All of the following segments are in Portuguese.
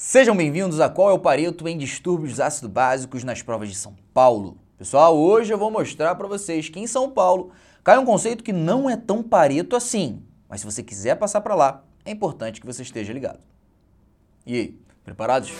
Sejam bem-vindos a Qual é o Pareto em Distúrbios Ácido Básicos nas provas de São Paulo. Pessoal, hoje eu vou mostrar para vocês que em São Paulo cai um conceito que não é tão pareto assim, mas se você quiser passar para lá, é importante que você esteja ligado. E aí, preparados?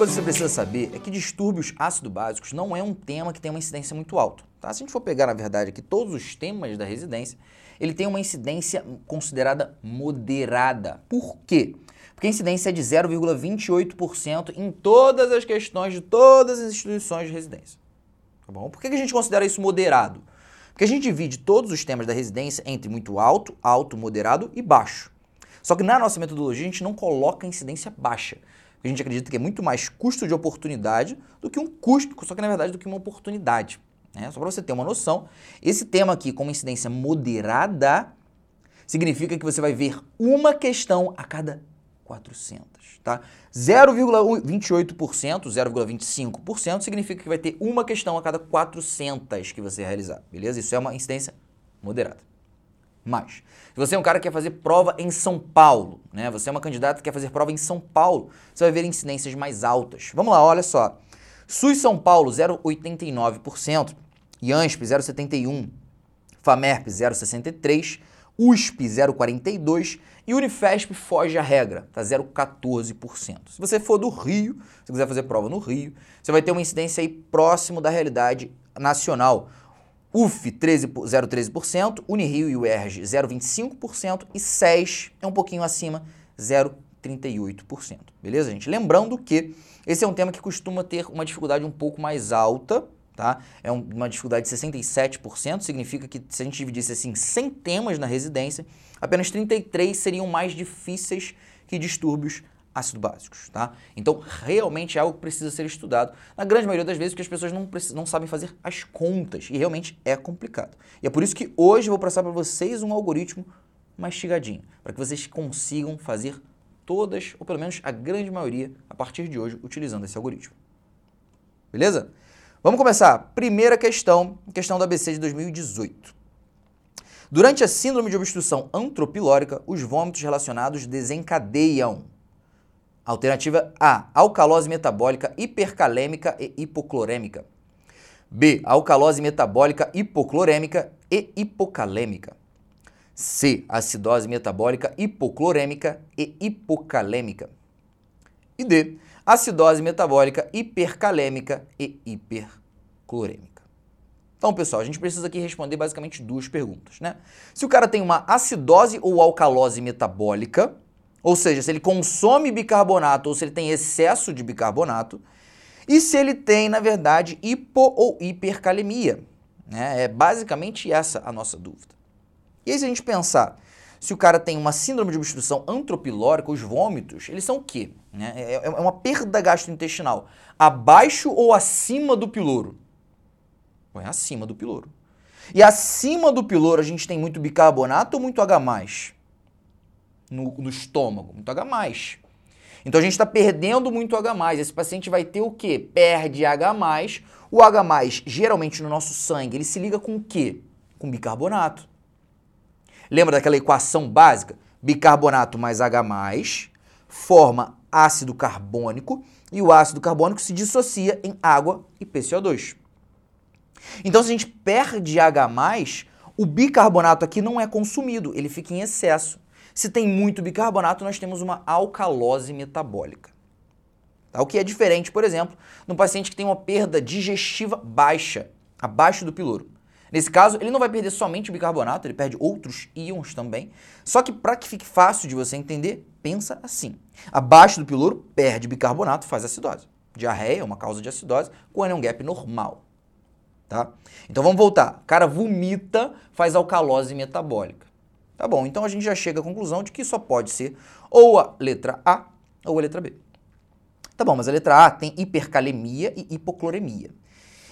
Coisa que você precisa saber é que distúrbios ácido-básicos não é um tema que tem uma incidência muito alta. Tá? Se a gente for pegar, na verdade, aqui todos os temas da residência, ele tem uma incidência considerada moderada. Por quê? Porque a incidência é de 0,28% em todas as questões de todas as instituições de residência. Tá bom? Por que a gente considera isso moderado? Porque a gente divide todos os temas da residência entre muito alto, alto, moderado e baixo. Só que na nossa metodologia a gente não coloca incidência baixa a gente acredita que é muito mais custo de oportunidade do que um custo, só que na verdade do que uma oportunidade. Né? Só para você ter uma noção, esse tema aqui com uma incidência moderada significa que você vai ver uma questão a cada 400, tá? 0,28%, 0,25% significa que vai ter uma questão a cada 400 que você realizar, beleza? Isso é uma incidência moderada mais. Se você é um cara que quer fazer prova em São Paulo, né? Você é uma candidata que quer fazer prova em São Paulo, você vai ver incidências mais altas. Vamos lá, olha só. SUS São Paulo 0,89%, IANSP 0,71%, FAMERP 0,63%, USP 0,42% e Unifesp foge à regra, tá 0,14%. Se você for do Rio, se quiser fazer prova no Rio, você vai ter uma incidência aí próximo da realidade nacional. UF 0,13%, Unirio e UERJ 0,25% e SES é um pouquinho acima, 0,38%. Beleza, gente? Lembrando que esse é um tema que costuma ter uma dificuldade um pouco mais alta, tá? É uma dificuldade de 67%, significa que se a gente dividisse assim 100 temas na residência, apenas 33 seriam mais difíceis que distúrbios ácido básicos, tá? Então, realmente é algo que precisa ser estudado. Na grande maioria das vezes, porque as pessoas não, não sabem fazer as contas e realmente é complicado. E é por isso que hoje eu vou passar para vocês um algoritmo mastigadinho, para que vocês consigam fazer todas, ou pelo menos a grande maioria, a partir de hoje, utilizando esse algoritmo. Beleza? Vamos começar. Primeira questão, questão da ABC de 2018. Durante a síndrome de obstrução antropilórica, os vômitos relacionados desencadeiam Alternativa A, alcalose metabólica hipercalêmica e hipoclorêmica. B, alcalose metabólica hipoclorêmica e hipocalêmica. C, acidose metabólica hipoclorêmica e hipocalêmica. E D, acidose metabólica hipercalêmica e hiperclorêmica. Então, pessoal, a gente precisa aqui responder basicamente duas perguntas, né? Se o cara tem uma acidose ou alcalose metabólica, ou seja, se ele consome bicarbonato ou se ele tem excesso de bicarbonato, e se ele tem, na verdade, hipo ou hipercalemia. Né? É basicamente essa a nossa dúvida. E aí, se a gente pensar, se o cara tem uma síndrome de obstrução antropilórica, os vômitos, eles são o quê? Né? É, é uma perda gastrointestinal abaixo ou acima do piloro? É acima do piloro. E acima do piloro a gente tem muito bicarbonato ou muito H+. No, no estômago? Muito H+. Então a gente está perdendo muito H+. Esse paciente vai ter o quê? Perde H+. O H+, geralmente no nosso sangue, ele se liga com o quê? Com bicarbonato. Lembra daquela equação básica? Bicarbonato mais H+, forma ácido carbônico e o ácido carbônico se dissocia em água e PCO2. Então, se a gente perde H+, o bicarbonato aqui não é consumido, ele fica em excesso. Se tem muito bicarbonato, nós temos uma alcalose metabólica. Tá? O que é diferente, por exemplo, no paciente que tem uma perda digestiva baixa, abaixo do piloro. Nesse caso, ele não vai perder somente o bicarbonato, ele perde outros íons também. Só que para que fique fácil de você entender, pensa assim. Abaixo do piloro, perde bicarbonato, faz acidose. Diarreia é uma causa de acidose com anion gap normal. Tá? Então vamos voltar. O cara vomita, faz alcalose metabólica. Tá bom, então a gente já chega à conclusão de que só pode ser ou a letra A ou a letra B. Tá bom, mas a letra A tem hipercalemia e hipocloremia.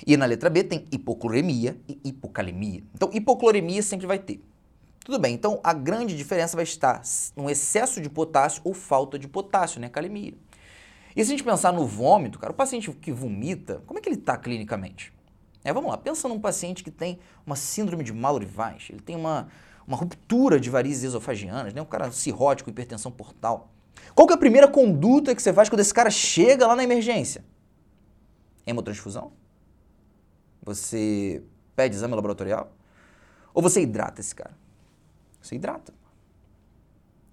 E na letra B tem hipocloremia e hipocalemia. Então, hipocloremia sempre vai ter. Tudo bem, então a grande diferença vai estar no excesso de potássio ou falta de potássio, né? Calemia. E se a gente pensar no vômito, cara, o paciente que vomita, como é que ele está clinicamente? É, vamos lá, pensa num paciente que tem uma síndrome de Mallory-Weiss, ele tem uma, uma ruptura de varizes esofagianas, né? um cara cirrótico, hipertensão portal. Qual que é a primeira conduta que você faz quando esse cara chega lá na emergência? Hemotransfusão? Você pede exame laboratorial? Ou você hidrata esse cara? Você hidrata.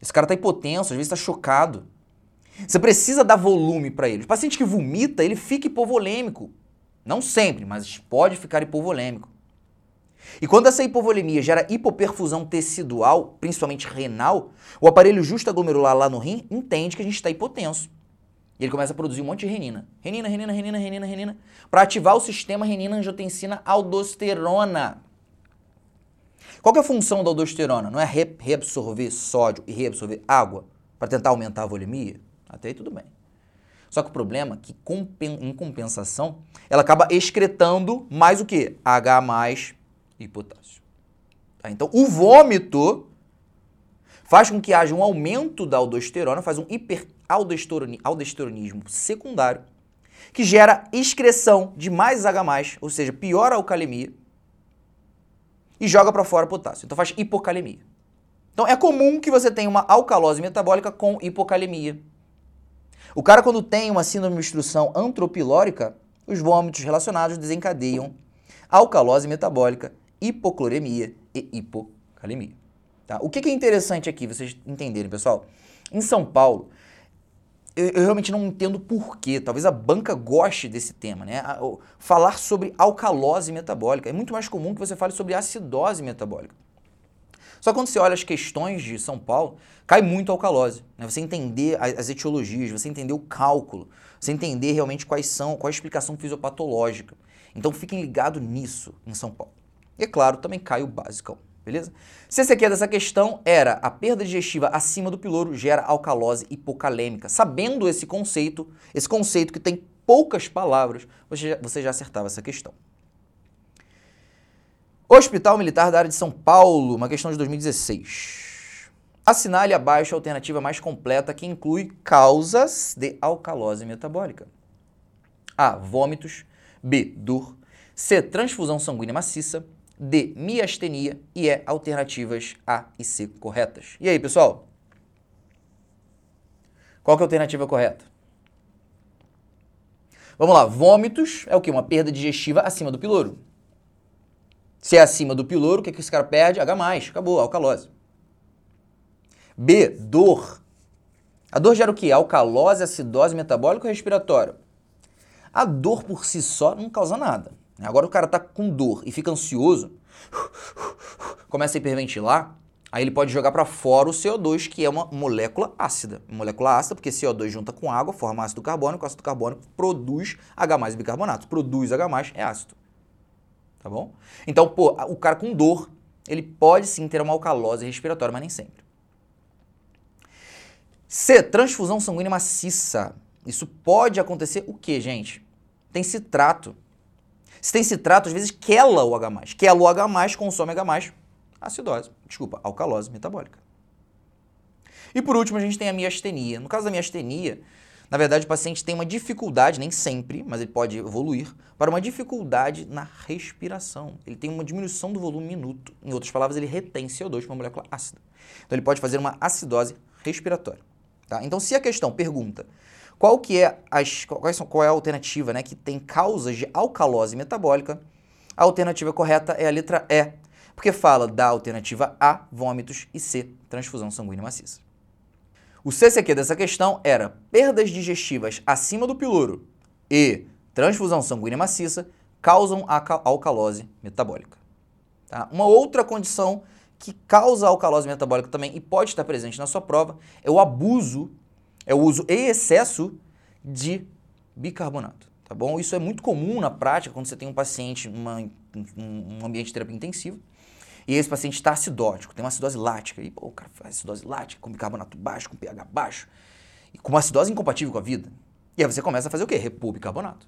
Esse cara está hipotenso, às vezes está chocado. Você precisa dar volume para ele. O paciente que vomita, ele fica hipovolêmico. Não sempre, mas pode ficar hipovolêmico. E quando essa hipovolemia gera hipoperfusão tecidual, principalmente renal, o aparelho justaglomerular lá no rim entende que a gente está hipotenso. E ele começa a produzir um monte de renina. Renina, renina, renina, renina, renina. Para ativar o sistema renina-angiotensina-aldosterona. Qual é a função da aldosterona? Não é reabsorver sódio e reabsorver água para tentar aumentar a volemia? Até aí tudo bem. Só que o problema é que, em compensação, ela acaba excretando mais o que? H mais e potássio. Tá? Então, o vômito faz com que haja um aumento da aldosterona, faz um hiperaldosteronismo secundário, que gera excreção de mais H+, ou seja, piora a alcalemia, e joga para fora potássio. Então faz hipocalemia. Então é comum que você tenha uma alcalose metabólica com hipocalemia. O cara, quando tem uma síndrome de obstrução antropilórica, os vômitos relacionados desencadeiam alcalose metabólica, hipocloremia e hipocalemia. Tá? O que é interessante aqui, vocês entenderem, pessoal? Em São Paulo, eu, eu, realmente não entendo porquê. Talvez a banca goste desse tema, né? falar sobre alcalose metabólica. É muito mais comum que você fale sobre acidose metabólica. Só que quando você olha as questões de São Paulo, cai muito alcalose. Né? Você entender as etiologias, você entender o cálculo, você entender realmente quais são, qual é a explicação fisiopatológica. Então fiquem ligados nisso em São Paulo. E é claro, também cai o básico, beleza? Se aqui é dessa questão, era a perda digestiva acima do piloro gera alcalose hipocalêmica. Sabendo esse conceito, esse conceito que tem poucas palavras, você já, você já acertava essa questão. Hospital Militar da área de São Paulo, uma questão de 2016. Assinale abaixo a alternativa mais completa que inclui causas de alcalose metabólica. A. Vômitos. B. Dor. C. Transfusão sanguínea maciça. D. Miastenia. E E. Alternativas A e C corretas. E aí, pessoal? Qual é a alternativa correta? Vamos lá. Vômitos é o que? Uma perda digestiva acima do piloro. Se é acima do piloro, o que, que esse cara perde? H+, acabou, alcalose. B, dor. A dor gera o quê? Alcalose, acidose metabólica ou respiratória? A dor por si só não causa nada. Agora o cara tá com dor e fica ansioso, começa a hiperventilar, aí ele pode jogar para fora o CO2, que é uma molécula ácida. Molécula ácida, porque CO2 junta com água, forma ácido carbônico, ácido carbônico produz H+, bicarbonato. Produz H+, é ácido tá bom? Então, pô, o cara com dor, ele pode sim ter uma alcalose respiratória, mas nem sempre. C, transfusão sanguínea maciça. Isso pode acontecer o que, gente? Tem citrato. Se tem citrato, às vezes quela o H+. Quela o H+, consome H+, acidose, desculpa, alcalose metabólica. E por último, a gente tem a miastenia. No caso da miastenia, na verdade, o paciente tem uma dificuldade, nem sempre, mas ele pode evoluir, para uma dificuldade na respiração. Ele tem uma diminuição do volume minuto. Em outras palavras, ele retém CO2 uma molécula ácida. Então, ele pode fazer uma acidose respiratória. Tá? Então, se a questão pergunta qual que é, as, quais são, qual é a alternativa né, que tem causas de alcalose metabólica, a alternativa correta é a letra E, porque fala da alternativa A, vômitos, e C, transfusão sanguínea maciça. O CCQ dessa questão era perdas digestivas acima do piloro e transfusão sanguínea maciça causam alcalose metabólica. Tá? Uma outra condição que causa alcalose metabólica também e pode estar presente na sua prova é o abuso, é o uso em excesso de bicarbonato. Tá bom? Isso é muito comum na prática quando você tem um paciente em um ambiente de terapia intensiva e esse paciente está acidótico, tem uma acidose lática. E pô, o cara faz acidose lática, com bicarbonato baixo, com pH baixo, e com uma acidose incompatível com a vida. E aí você começa a fazer o quê? Repor bicarbonato.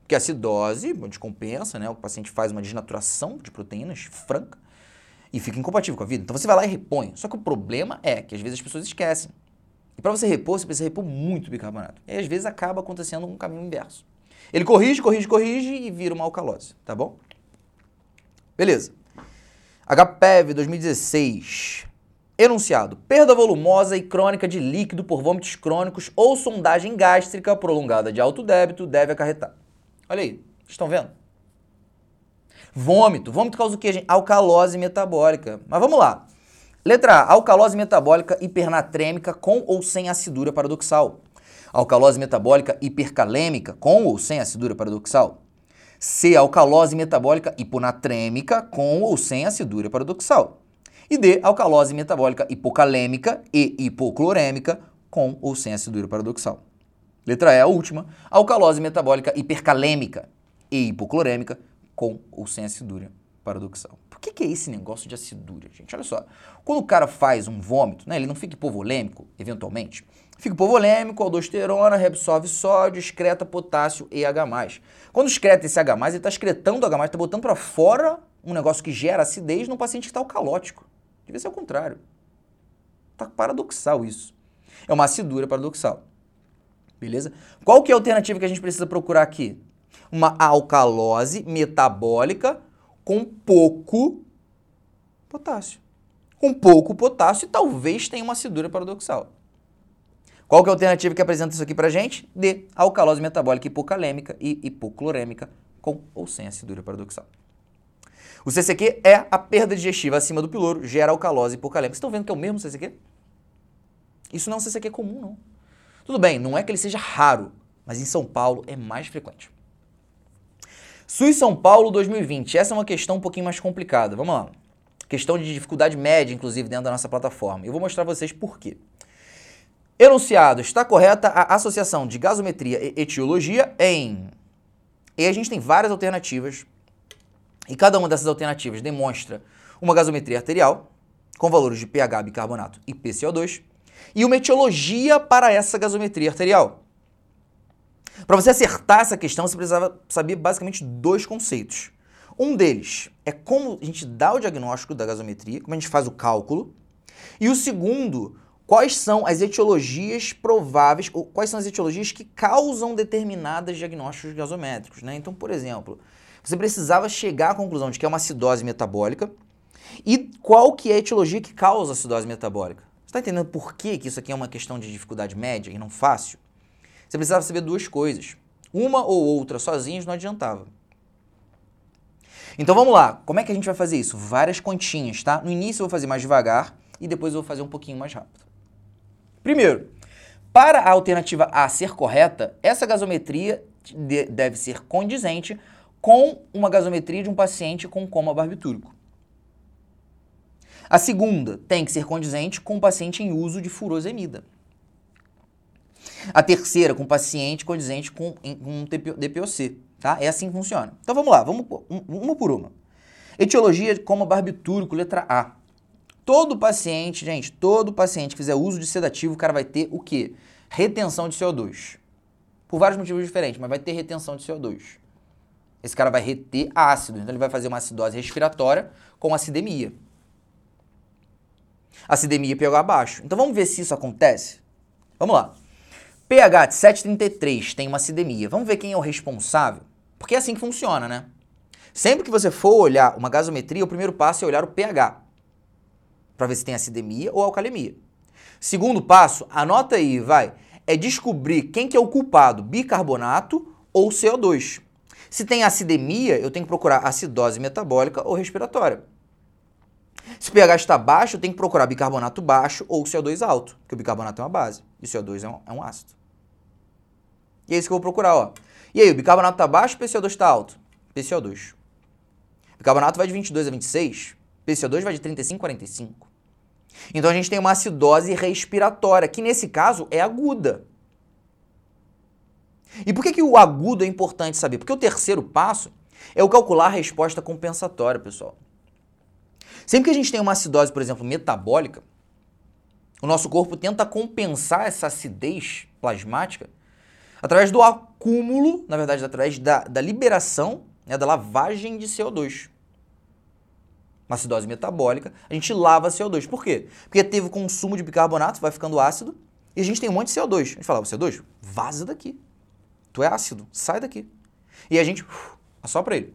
Porque a acidose descompensa, né? O paciente faz uma desnaturação de proteínas franca e fica incompatível com a vida. Então você vai lá e repõe. Só que o problema é que às vezes as pessoas esquecem. Para você repor, você precisa repor muito bicarbonato. E às vezes acaba acontecendo um caminho inverso. Ele corrige, corrige, corrige e vira uma alcalose, tá bom? Beleza. HPEV 2016. Enunciado: perda volumosa e crônica de líquido por vômitos crônicos ou sondagem gástrica prolongada de alto débito deve acarretar. Olha aí, estão vendo? Vômito. Vômito causa o quê, gente? Alcalose metabólica. Mas vamos lá. Letra A, alcalose metabólica hipernatrêmica com ou sem acidura paradoxal. Alcalose metabólica hipercalêmica com ou sem acidura paradoxal. C, alcalose metabólica hiponatrêmica com ou sem acidura paradoxal. E D, alcalose metabólica hipocalêmica e hipoclorêmica com ou sem acidura paradoxal. Letra E, a última, alcalose metabólica hipercalêmica e hipoclorêmica com ou sem acidura paradoxal. Por que, que é esse negócio de acidura, gente? Olha só, quando o cara faz um vômito, né, ele não fica hipovolêmico, eventualmente, fica hipovolêmico, aldosterona, reabsorve sódio, excreta potássio e H+. Quando excreta esse H+, ele está excretando H+, está botando para fora um negócio que gera acidez no paciente que está alcalótico. Devia ser o contrário. Tá paradoxal isso. É uma acidura paradoxal. Beleza? Qual que é a alternativa que a gente precisa procurar aqui? Uma alcalose metabólica com pouco potássio. Com pouco potássio talvez tenha uma acidura paradoxal. Qual que é a alternativa que apresenta isso aqui pra gente? D. Alcalose metabólica hipocalêmica e hipoclorêmica com ou sem acidura paradoxal. O CCQ é a perda digestiva acima do piloro, gera alcalose hipocalêmica. Vocês estão vendo que é o mesmo CCQ? Isso não é um CCQ comum, não. Tudo bem, não é que ele seja raro, mas em São Paulo é mais frequente. SUS São Paulo 2020. Essa é uma questão um pouquinho mais complicada. Vamos lá. Questão de dificuldade média, inclusive, dentro da nossa plataforma. Eu vou mostrar a vocês por quê. Enunciado, está correta a associação de gasometria e etiologia em... E a gente tem várias alternativas e cada uma dessas alternativas demonstra uma gasometria arterial, com valores de pH, bicarbonato e PCO2, e uma etiologia para essa gasometria arterial. Para você acertar essa questão, você precisava saber basicamente dois conceitos. Um deles é como a gente dá o diagnóstico da gasometria, como a gente faz o cálculo. E o segundo, quais são as etiologias prováveis, ou quais são as etiologias que causam determinados diagnósticos gasométricos. Né? Então, por exemplo, você precisava chegar à conclusão de que é uma acidose metabólica e qual que é a etiologia que causa a acidose metabólica. Você está entendendo por que, que isso aqui é uma questão de dificuldade média e não fácil? Você precisava saber duas coisas. Uma ou outra sozinhos não adiantava. Então vamos lá, como é que a gente vai fazer isso? Várias continhas, tá? No início eu vou fazer mais devagar e depois eu vou fazer um pouquinho mais rápido. Primeiro, para a alternativa A ser correta, essa gasometria deve ser condizente com uma gasometria de um paciente com coma barbitúrico. A segunda tem que ser condizente com um paciente em uso de furosemida. A terceira, com paciente condizente com um DPOC. Tá? É assim que funciona. Então vamos lá, vamos uma por uma. Etiologia de coma barbitúrico, letra A. Todo paciente, gente, todo paciente que fizer uso de sedativo, o cara vai ter o quê? Retenção de CO2. Por vários motivos diferentes, mas vai ter retenção de CO2. Esse cara vai reter ácido, então ele vai fazer uma acidose respiratória com acidemia. Acidemia pH baixo. Então vamos ver se isso acontece? Vamos lá. pH de 7,33 tem uma acidemia. Vamos ver quem é o responsável? Porque é assim que funciona, né? Sempre que você for olhar uma gasometria, o primeiro passo é olhar o pH. Para ver se tem acidemia ou alcalemia. Segundo passo, anota aí, vai, é descobrir quem que é o culpado, bicarbonato ou CO2. Se tem acidemia, eu tenho que procurar acidose metabólica ou respiratória. Se o pH está baixo, eu tenho que procurar bicarbonato baixo ou CO2 alto, porque o bicarbonato é uma base e o CO2 é um, é um ácido. E é isso que eu vou procurar, ó. E aí, o bicarbonato está baixo, o PCO2 está alto? PCO2. O bicarbonato vai de 22 a 26, PCO2 vai de 35 a 45. Então a gente tem uma acidose respiratória, que nesse caso é aguda. E por que, que o agudo é importante saber? Porque o terceiro passo é o calcular a resposta compensatória, pessoal. Sempre que a gente tem uma acidose, por exemplo, metabólica, o nosso corpo tenta compensar essa acidez plasmática através do acúmulo, na verdade, através da, da liberação, né, da lavagem de CO2. Uma acidose metabólica, a gente lava CO2. Por quê? Porque teve o consumo de bicarbonato, vai ficando ácido, E a gente tem um monte de CO2. A gente fala, CO2, vaza daqui. Tu é ácido, sai daqui. E a gente uf, assopra ele.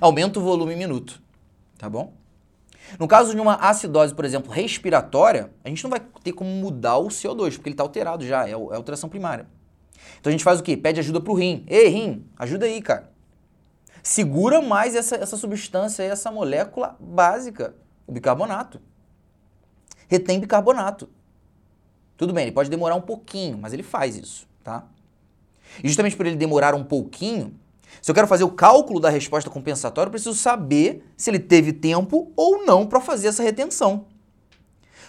Aumenta o volume em minuto, tá bom? No caso de uma acidose, por exemplo, respiratória, a gente não vai ter como mudar o CO2, porque ele está alterado já, é, é alteração primária. Então a gente faz o quê? Pede ajuda pro rim. Ei, rim, ajuda aí, cara. Segura mais essa, essa substância, essa molécula básica, o bicarbonato. Retém bicarbonato. Tudo bem, ele pode demorar um pouquinho, mas ele faz isso, tá? E justamente por ele demorar um pouquinho, se eu quero fazer o cálculo da resposta compensatória, eu preciso saber se ele teve tempo ou não para fazer essa retenção.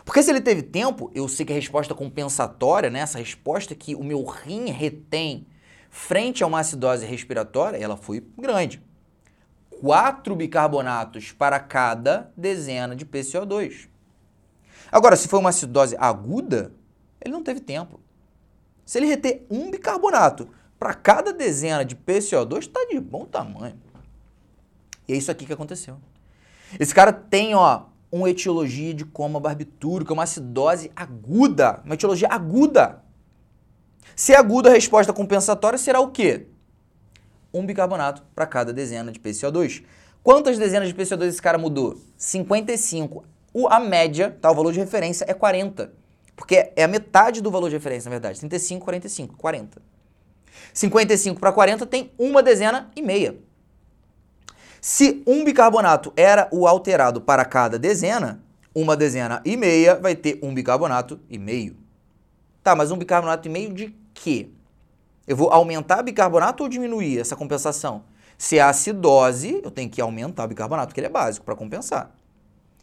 Porque se ele teve tempo, eu sei que a resposta compensatória, né, essa resposta que o meu rim retém frente a uma acidose respiratória, ela foi grande. 4 bicarbonatos para cada dezena de PCO2. Agora, se foi uma acidose aguda, ele não teve tempo. Se ele reter um bicarbonato para cada dezena de PCO2, está de bom tamanho. E é isso aqui que aconteceu. Esse cara tem, ó, uma etiologia de coma barbitúrico, uma acidose aguda, uma etiologia aguda. Se é aguda, a resposta compensatória será o quê? Um bicarbonato para cada dezena de PCO2. Quantas dezenas de PCO2 esse cara mudou? 55. O, a média, tá, o valor de referência é 40. Porque é a metade do valor de referência, na verdade. 35, 45, 40. 55 para 40 tem uma dezena e meia. Se um bicarbonato era o alterado para cada dezena, uma dezena e meia vai ter um bicarbonato e meio. Tá, mas um bicarbonato e meio de quê? Eu vou aumentar bicarbonato ou diminuir essa compensação? Se é acidose, eu tenho que aumentar o bicarbonato, porque ele é básico, para compensar.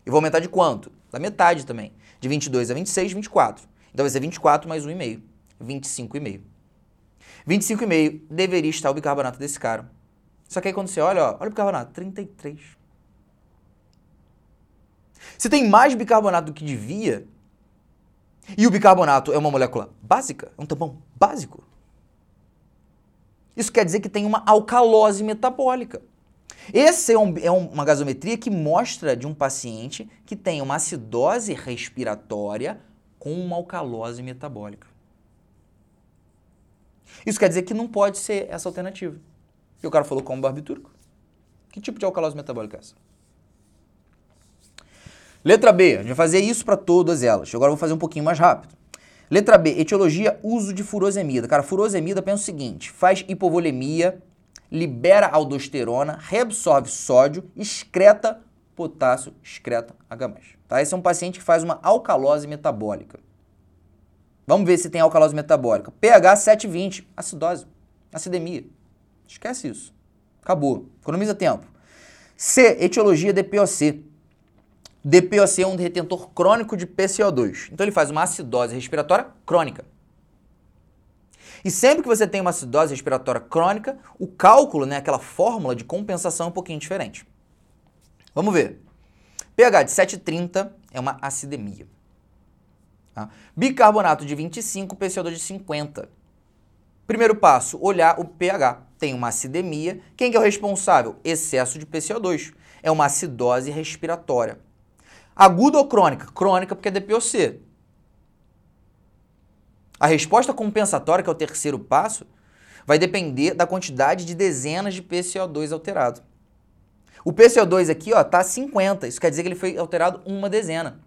Eu vou aumentar de quanto? Da metade também. De 22 a 26, 24. Então vai ser 24 mais 1,5. 25,5. 25,5 deveria estar o bicarbonato desse cara. Só que aí quando você olha, ó, olha o bicarbonato, 33. Se tem mais bicarbonato do que devia, e o bicarbonato é uma molécula básica, é um tampão básico, isso quer dizer que tem uma alcalose metabólica. Essa é, um, é uma gasometria que mostra de um paciente que tem uma acidose respiratória com uma alcalose metabólica. Isso quer dizer que não pode ser essa alternativa. E o cara falou como barbitúrico. Que tipo de alcalose metabólica é essa? Letra B, a gente vai fazer isso para todas elas. Agora eu vou fazer um pouquinho mais rápido. Letra B, etiologia, uso de furosemida. Cara, furosemida pensa o seguinte, faz hipovolemia, libera aldosterona, reabsorve sódio, excreta potássio, excreta H+. Tá? Esse é um paciente que faz uma alcalose metabólica. Vamos ver se tem alcalose metabólica. pH 720, acidose, acidemia. Esquece isso. Acabou. Economiza tempo. C, etiologia DPOC. DPOC é um retentor crônico de PCO2. Então ele faz uma acidose respiratória crônica. E sempre que você tem uma acidose respiratória crônica, o cálculo, né, aquela fórmula de compensação é um pouquinho diferente. Vamos ver. pH de 7,30 é uma acidemia. Tá? Bicarbonato de 25, PCO2 de 50. Primeiro passo, olhar o pH. Tem uma acidemia. Quem que é o responsável? Excesso de PCO2. É uma acidose respiratória. Aguda ou crônica? Crônica porque é DPOC. A resposta compensatória, que é o terceiro passo, vai depender da quantidade de dezenas de PCO2 alterado. O PCO2 aqui está 50, isso quer dizer que ele foi alterado uma dezena.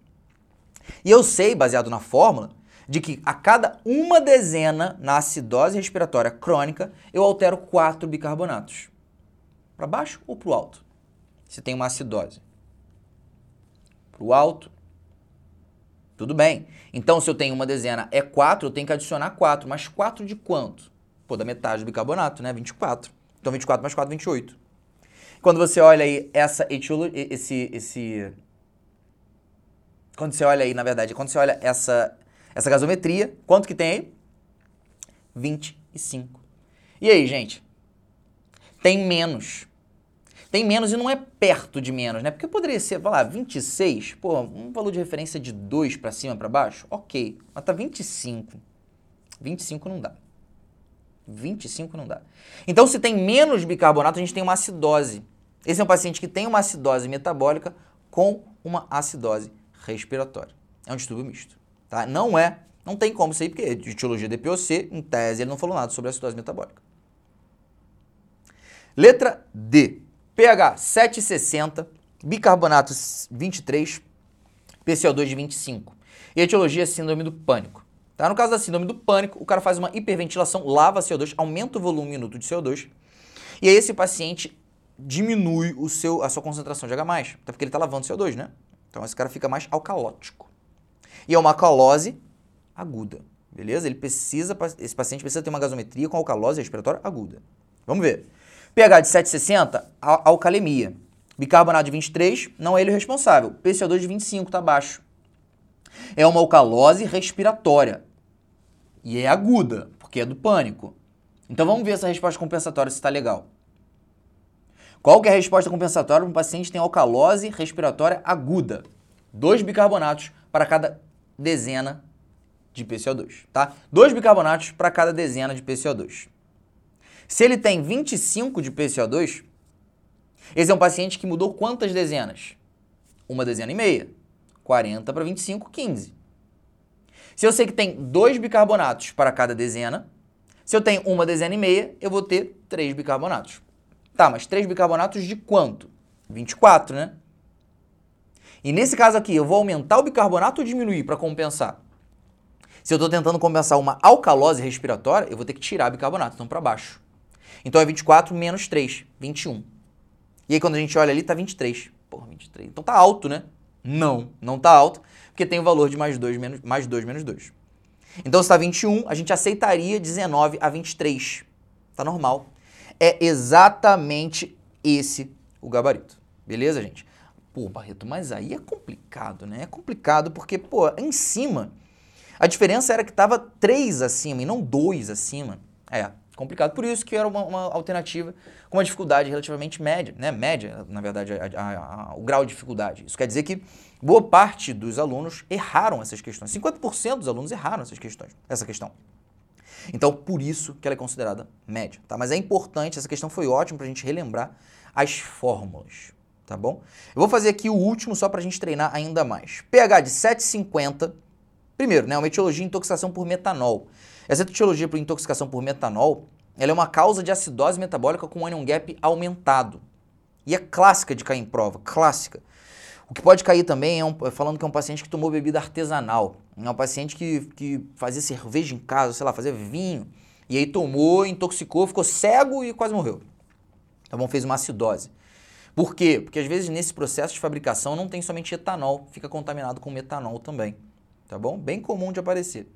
E eu sei, baseado na fórmula, de que a cada uma dezena na acidose respiratória crônica, eu altero quatro bicarbonatos. Para baixo ou para o alto? Se tem uma acidose. Para o alto. Tudo bem. Então, se eu tenho uma dezena é 4, eu tenho que adicionar 4. Mas 4 de quanto? Pô, da metade do bicarbonato, né? 24. Então, 24 mais 4, 28. Quando você olha aí essa etiologia, esse, esse... Quando você olha aí, na verdade, quando você olha essa essa gasometria, quanto que tem aí? 25. E aí, gente? Tem menos. Tem menos e não é perto de menos, né? Porque poderia ser, vai lá, 26, pô, um valor de referência de 2 para cima, para baixo, ok. Mas tá 25. 25 não dá. 25 não dá. Então, se tem menos bicarbonato, a gente tem uma acidose. Esse é um paciente que tem uma acidose metabólica com uma acidose respiratória. É um distúrbio misto. Tá? Não é Não tem como aí, porque de etiologia DPOC, em tese, ele não falou nada sobre a acidose metabólica. Letra D. pH 760, bicarbonato 23, PCO2 de 25. E etiologia é síndrome do pânico. Tá? No caso da síndrome do pânico, o cara faz uma hiperventilação, lava CO2, aumenta o volume minuto de CO2, e aí esse paciente diminui o seu, a sua concentração de H+, até porque ele está lavando CO2, né? Então esse cara fica mais alcalótico. E é uma alcalose aguda, beleza? Ele precisa, esse paciente precisa ter uma gasometria com alcalose respiratória aguda. Vamos ver. pH de 760, alcalemia. Bicarbonato de 23, não é ele o responsável. PCO2 de 25 está baixo. É uma alcalose respiratória. E é aguda, porque é do pânico. Então vamos ver essa resposta compensatória se está legal. Qual que é a resposta compensatória para um paciente que tem alcalose respiratória aguda? Dois bicarbonatos para cada dezena de PCO2, tá? Dois bicarbonatos para cada dezena de PCO2. Se ele tem 25 de PCO2, esse é um paciente que mudou quantas dezenas? Uma dezena e meia. 40 para 25, 15. Se eu sei que tem dois bicarbonatos para cada dezena, se eu tenho uma dezena e meia, eu vou ter três bicarbonatos. Tá, mas três bicarbonatos de quanto? 24, né? E nesse caso aqui, eu vou aumentar o bicarbonato ou diminuir para compensar? Se eu estou tentando compensar uma alcalose respiratória, eu vou ter que tirar bicarbonato, então para baixo. Então é 24 menos 3, 21. E aí quando a gente olha ali, tá 23. Porra, 23. Então tá alto, né? Não, não tá alto, porque tem o valor de mais 2 menos, mais 2, menos 2. Então, se está 21, a gente aceitaria 19 a 23. Tá normal. É exatamente esse o gabarito. Beleza, gente? Pô, Barreto, mas aí é complicado, né? É complicado porque, pô, em cima, a diferença era que estava 3 acima e não 2 acima. É, complicado. Por isso que era uma, uma, alternativa com uma dificuldade relativamente média, né? Média, na verdade, a, a, a, o grau de dificuldade. Isso quer dizer que boa parte dos alunos erraram essas questões. 50% dos alunos erraram essas questões, essa questão. Então, por isso que ela é considerada média, tá? Mas é importante, essa questão foi ótima para a gente relembrar as fórmulas, tá bom? Eu vou fazer aqui o último só para a gente treinar ainda mais. pH de 750, primeiro, né? Uma etiologia de intoxicação por metanol. Essa etiologia por intoxicação por metanol, ela é uma causa de acidose metabólica com anion gap aumentado. E é clássica de cair em prova, clássica. O que pode cair também é um, falando que é um paciente que tomou bebida artesanal. É um paciente que, que fazia cerveja em casa, sei lá, fazia vinho. E aí tomou, intoxicou, ficou cego e quase morreu. Tá bom? Fez uma acidose. Por quê? Porque às vezes nesse processo de fabricação não tem somente etanol, fica contaminado com metanol também. Tá bom? Bem comum de aparecer.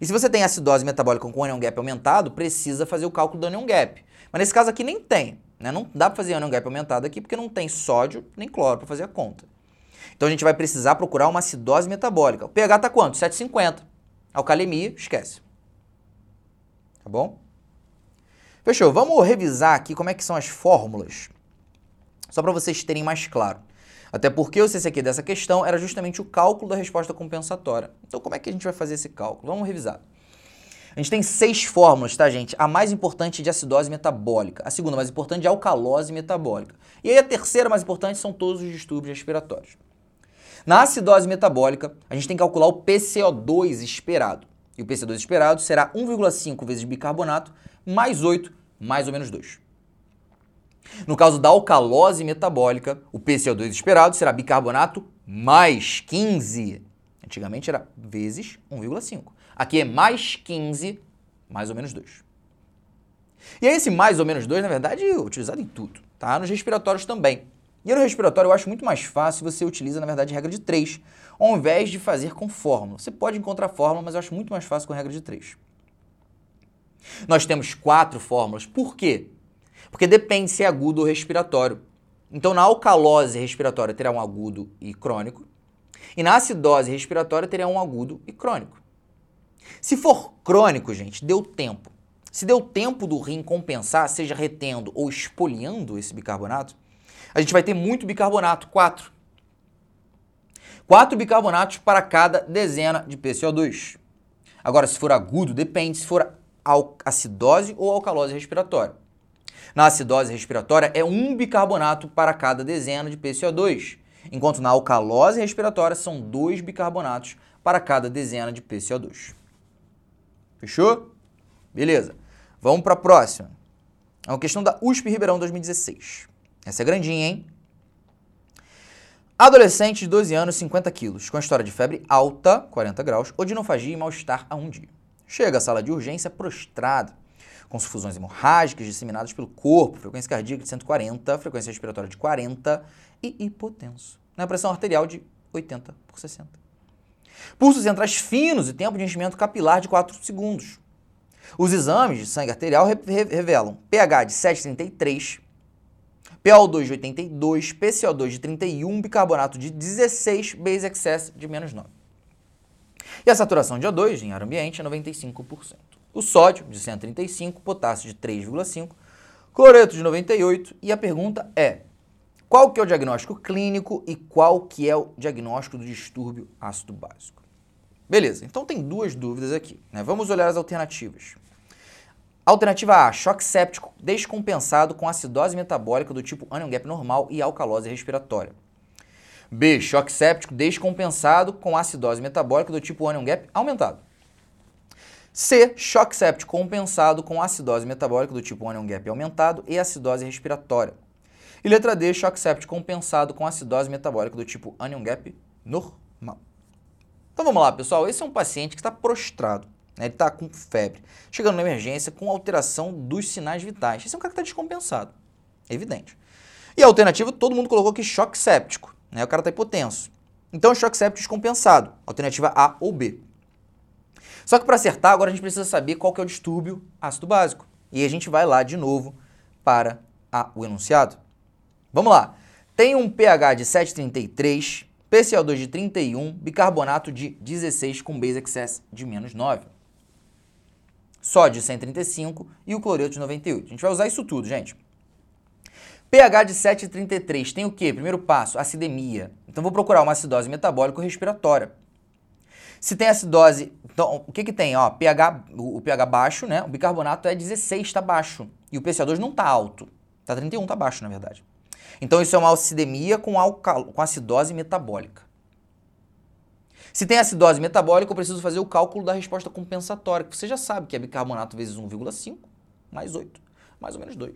E se você tem acidose metabólica com anion gap aumentado, precisa fazer o cálculo do anion gap. Mas nesse caso aqui nem tem. Né? Não dá para fazer anion gap aumentado aqui porque não tem sódio nem cloro para fazer a conta. Então a gente vai precisar procurar uma acidose metabólica. O pH está quanto? 750. Alcalemia, esquece. Tá bom? Fechou. Vamos revisar aqui como é que são as fórmulas. Só para vocês terem mais claro. Até porque o CCQ dessa questão era justamente o cálculo da resposta compensatória. Então como é que a gente vai fazer esse cálculo? Vamos revisar. A gente tem seis fórmulas, tá, gente? A mais importante de acidose metabólica, a segunda mais importante de alcalose metabólica. E aí a terceira mais importante são todos os distúrbios respiratórios. Na acidose metabólica, a gente tem que calcular o PCO2 esperado. E o PCO2 esperado será 1,5 vezes bicarbonato mais 8 mais ou menos 2. No caso da alcalose metabólica, o PCO2 esperado será bicarbonato mais 15. Antigamente era vezes 1,5. Aqui é mais 15, mais ou menos 2. E esse mais ou menos 2, na verdade, é utilizado em tudo, tá? Nos respiratórios também. No respiratório eu acho muito mais fácil você utiliza, na verdade, regra de 3, ao invés de fazer com fórmula. Você pode encontrar fórmula, mas eu acho muito mais fácil com regra de 3. Nós temos quatro fórmulas. Por quê? Porque depende se é agudo ou respiratório. Então, na alcalose respiratória terá um agudo e crônico, e na acidose respiratória terá um agudo e crônico. Se for crônico, gente, deu tempo. Se deu tempo do rim compensar, seja retendo ou espoliando esse bicarbonato, a gente vai ter muito bicarbonato, 4. 4 bicarbonatos para cada dezena de PCO2. Agora, se for agudo, depende se for acidose ou alcalose respiratória. Na acidose respiratória é um bicarbonato para cada dezena de PCO2. enquanto na alcalose respiratória são dois bicarbonatos para cada dezena de PCO2. Fechou? Beleza. Vamos para a próxima. É uma questão da USP Ribeirão 2016. Essa é grandinha, hein? Adolescente de 12 anos, 50 quilos, com história de febre alta, 40 graus, odinofagia e mal-estar há um dia. Chega à sala de urgência prostrado, com sufusões hemorrágicas disseminadas pelo corpo, frequência cardíaca de 140, frequência respiratória de 40 e hipotenso. Na pressão arterial de 80 por 60. Pulsos centrais finos e tempo de enchimento capilar de 4 segundos. Os exames de sangue arterial re revelam pH de 7,33, PO2 de 82, PCO2 de 31, bicarbonato de 16, base excess de menos 9. E a saturação de O2 em ar ambiente é 95%. O sódio de 135, potássio de 3,5, cloreto de 98 e a pergunta é: qual que é o diagnóstico clínico e qual que é o diagnóstico do distúrbio ácido básico? Beleza, então tem duas dúvidas aqui. Né? Vamos olhar as alternativas. Alternativa A, choque séptico descompensado com acidose metabólica do tipo anion gap normal e alcalose respiratória. B, choque séptico descompensado com acidose metabólica do tipo anion gap aumentado. C, choque séptico compensado com acidose metabólica do tipo anion gap aumentado e acidose respiratória. E letra D, choque séptico compensado com acidose metabólica do tipo anion gap normal. Então vamos lá, pessoal. Esse é um paciente que está prostrado. Né? Ele está com febre, chegando na emergência com alteração dos sinais vitais. Esse é um cara que está descompensado, é evidente. E a alternativa, todo mundo colocou aqui choque séptico, né? o cara está hipotenso. Então, choque séptico descompensado, alternativa A ou B. Só que para acertar, agora a gente precisa saber qual que é o distúrbio ácido básico. E a gente vai lá de novo para a, o enunciado. Vamos lá. Tem um pH de 7,33, PCO2 de 31, bicarbonato de 16 com base excess de menos 9 sódio de 135 e o cloreto de 98. A gente vai usar isso tudo, gente. pH de 7,33 tem o quê? Primeiro passo, acidemia. Então vou procurar uma acidose metabólica respiratória. Se tem acidose, então o que que tem? Ó, pH, o, pH baixo, né? O bicarbonato é 16, está baixo. E o PCO2 não está alto. Está 31, está baixo, na verdade. Então isso é uma acidemia com, alcal, com acidose metabólica. Se tem acidose metabólica, eu preciso fazer o cálculo da resposta compensatória, que você já sabe que é bicarbonato vezes 1,5 mais 8, mais ou menos 2.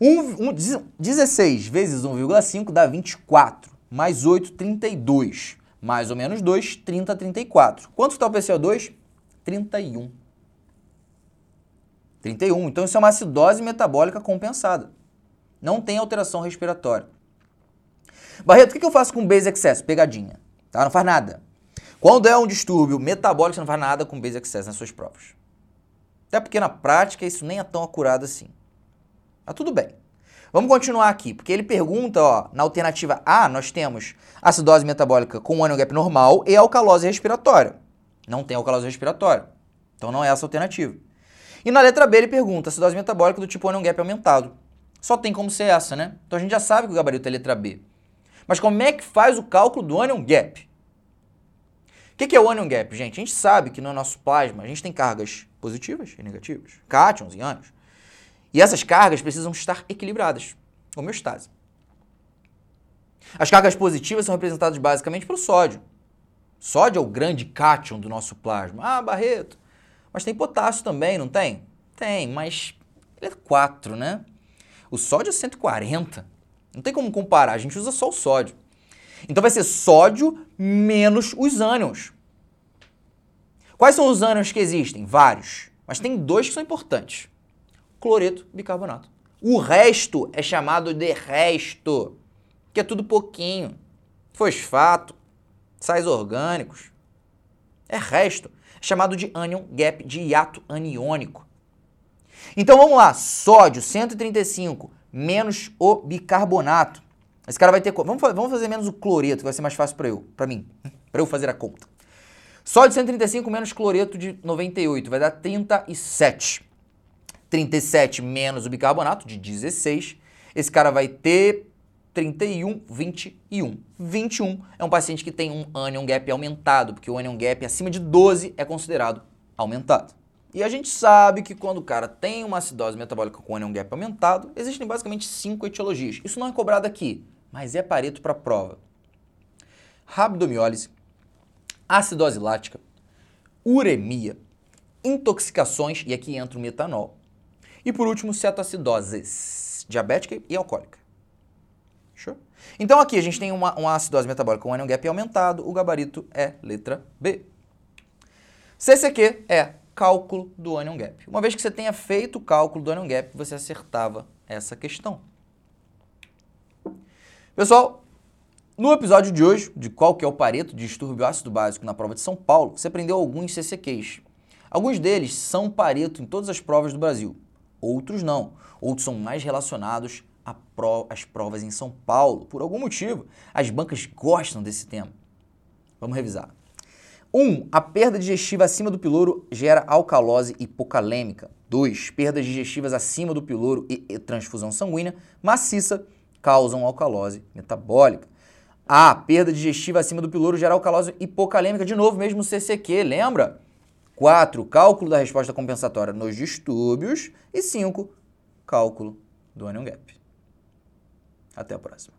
Um, um, 16 vezes 1,5 dá 24, mais 8, 32. Mais ou menos 2, 30, 34. Quanto está o PCO2? 31. 31. Então isso é uma acidose metabólica compensada. Não tem alteração respiratória. Barreto, o que eu faço com base excess? Pegadinha. Tá? Não faz nada. Quando é um distúrbio metabólico, você não faz nada com base excess nas suas provas. Até porque na prática isso nem é tão acurado assim. Mas tudo bem. Vamos continuar aqui, porque ele pergunta, ó, na alternativa A, nós temos acidose metabólica com anion gap normal e alcalose respiratória. Não tem alcalose respiratória. Então não é essa a alternativa. E na letra B ele pergunta acidose metabólica do tipo anion gap aumentado. Só tem como ser essa, né? Então a gente já sabe que o gabarito é letra B. Mas como é que faz o cálculo do anion gap? O que, que é o anion gap, gente? A gente sabe que no nosso plasma a gente tem cargas positivas e negativas, cátions e ânions. E essas cargas precisam estar equilibradas, homeostase. As cargas positivas são representadas basicamente pelo sódio. Sódio é o grande cátion do nosso plasma. Ah, Barreto, mas tem potássio também, não tem? Tem, mas ele é 4, né? O sódio é 140. Não tem como comparar, a gente usa só o sódio. Então vai ser sódio menos os ânions. Quais são os ânions que existem? Vários. Mas tem dois que são importantes. Cloreto e bicarbonato. O resto é chamado de resto, que é tudo pouquinho. Fosfato, sais orgânicos. É resto. É chamado de anion gap, de hiato aniônico. Então vamos lá, sódio 135 menos o bicarbonato. Esse cara vai ter... Vamos, vamos fazer menos o cloreto, que vai ser mais fácil para eu, para mim, para eu fazer a conta. Só de 135 menos cloreto de 98 vai dar 37. 37 menos o bicarbonato de 16. Esse cara vai ter 31, 21. 21 é um paciente que tem um anion gap aumentado, porque o anion gap acima de 12 é considerado aumentado. E a gente sabe que quando o cara tem uma acidose metabólica com anion gap aumentado, existem basicamente cinco etiologias. Isso não é cobrado aqui, mas é Pareto para prova. Rabdomiólise, acidose lática, uremia, intoxicações, e aqui entra o metanol. E por último, cetoacidoses, diabética e alcoólica. Show? Então aqui a gente tem uma, uma acidose metabólica com anion gap aumentado, o gabarito é letra B. CCQ é cálculo do anion gap. Uma vez que você tenha feito o cálculo do anion gap, você acertava essa questão. Pessoal, no episódio de hoje, de qual que é o pareto de distúrbio ácido básico na prova de São Paulo, você aprendeu alguns CCQs. Alguns deles são pareto em todas as provas do Brasil, outros não. Outros são mais relacionados às provas em São Paulo. Por algum motivo, as bancas gostam desse tema. Vamos revisar. 1. Um, a perda digestiva acima do piloro gera alcalose hipocalêmica. 2. Perdas digestivas acima do piloro e, e transfusão sanguínea maciça causam alcalose metabólica. A. Perda digestiva acima do piloro gera alcalose hipocalêmica. De novo, mesmo CCQ, lembra? 4. Cálculo da resposta compensatória nos distúrbios. E 5. Cálculo do anion gap. Até a próxima.